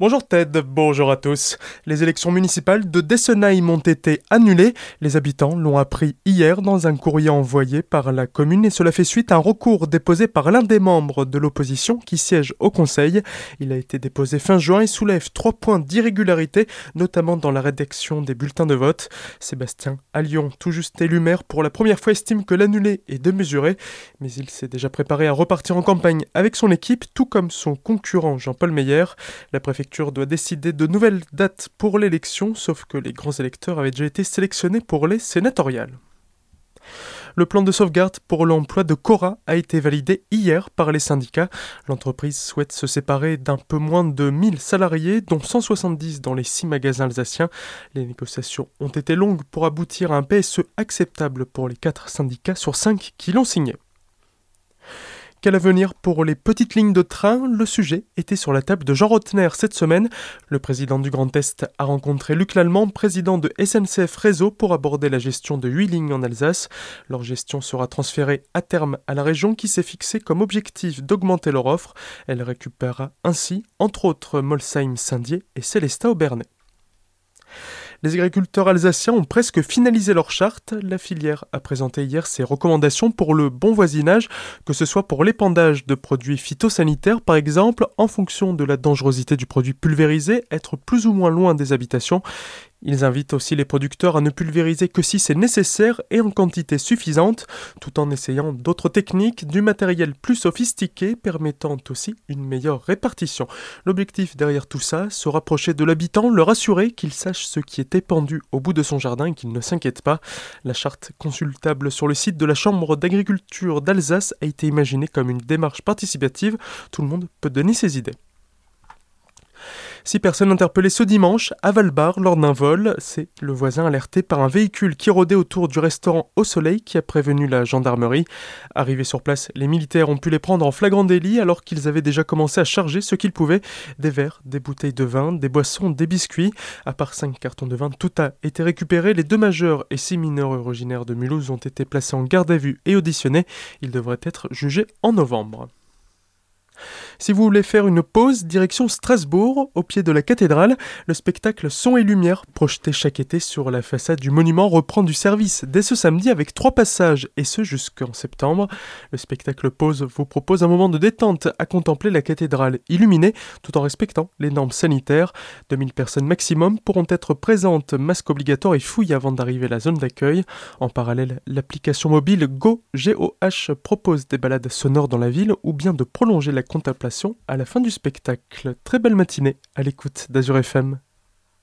Bonjour Ted, bonjour à tous. Les élections municipales de Dessenheim ont été annulées. Les habitants l'ont appris hier dans un courrier envoyé par la commune et cela fait suite à un recours déposé par l'un des membres de l'opposition qui siège au conseil. Il a été déposé fin juin et soulève trois points d'irrégularité, notamment dans la rédaction des bulletins de vote. Sébastien Lyon, tout juste élu maire pour la première fois, estime que l'annulé est démesuré, mais il s'est déjà préparé à repartir en campagne avec son équipe, tout comme son concurrent Jean-Paul Meyer. La doit décider de nouvelles dates pour l'élection, sauf que les grands électeurs avaient déjà été sélectionnés pour les sénatoriales. Le plan de sauvegarde pour l'emploi de Cora a été validé hier par les syndicats. L'entreprise souhaite se séparer d'un peu moins de 1000 salariés, dont 170 dans les 6 magasins alsaciens. Les négociations ont été longues pour aboutir à un PSE acceptable pour les 4 syndicats sur 5 qui l'ont signé. Quel avenir pour les petites lignes de train Le sujet était sur la table de Jean Rotner cette semaine. Le président du Grand Est a rencontré Luc Lallemand, président de SNCF Réseau, pour aborder la gestion de 8 lignes en Alsace. Leur gestion sera transférée à terme à la région qui s'est fixée comme objectif d'augmenter leur offre. Elle récupérera ainsi, entre autres, Molsheim-Saint-Dié et Célestat Aubernais. Les agriculteurs alsaciens ont presque finalisé leur charte. La filière a présenté hier ses recommandations pour le bon voisinage, que ce soit pour l'épandage de produits phytosanitaires par exemple, en fonction de la dangerosité du produit pulvérisé, être plus ou moins loin des habitations. Ils invitent aussi les producteurs à ne pulvériser que si c'est nécessaire et en quantité suffisante, tout en essayant d'autres techniques, du matériel plus sophistiqué permettant aussi une meilleure répartition. L'objectif derrière tout ça, se rapprocher de l'habitant, le rassurer qu'il sache ce qui est épandu au bout de son jardin et qu'il ne s'inquiète pas. La charte consultable sur le site de la Chambre d'agriculture d'Alsace a été imaginée comme une démarche participative, tout le monde peut donner ses idées. Six personnes interpellées ce dimanche à Valbar lors d'un vol. C'est le voisin alerté par un véhicule qui rôdait autour du restaurant Au Soleil qui a prévenu la gendarmerie. Arrivés sur place, les militaires ont pu les prendre en flagrant délit alors qu'ils avaient déjà commencé à charger ce qu'ils pouvaient. Des verres, des bouteilles de vin, des boissons, des biscuits. À part cinq cartons de vin, tout a été récupéré. Les deux majeurs et six mineurs originaires de Mulhouse ont été placés en garde à vue et auditionnés. Ils devraient être jugés en novembre. Si vous voulez faire une pause, direction Strasbourg, au pied de la cathédrale, le spectacle Son et Lumière, projeté chaque été sur la façade du monument, reprend du service dès ce samedi avec trois passages, et ce jusqu'en septembre. Le spectacle Pause vous propose un moment de détente à contempler la cathédrale illuminée, tout en respectant les normes sanitaires. 2000 personnes maximum pourront être présentes, masque obligatoire et fouille avant d'arriver à la zone d'accueil. En parallèle, l'application mobile Go GOH propose des balades sonores dans la ville ou bien de prolonger la contemplation à la fin du spectacle. Très belle matinée à l'écoute d'Azur FM.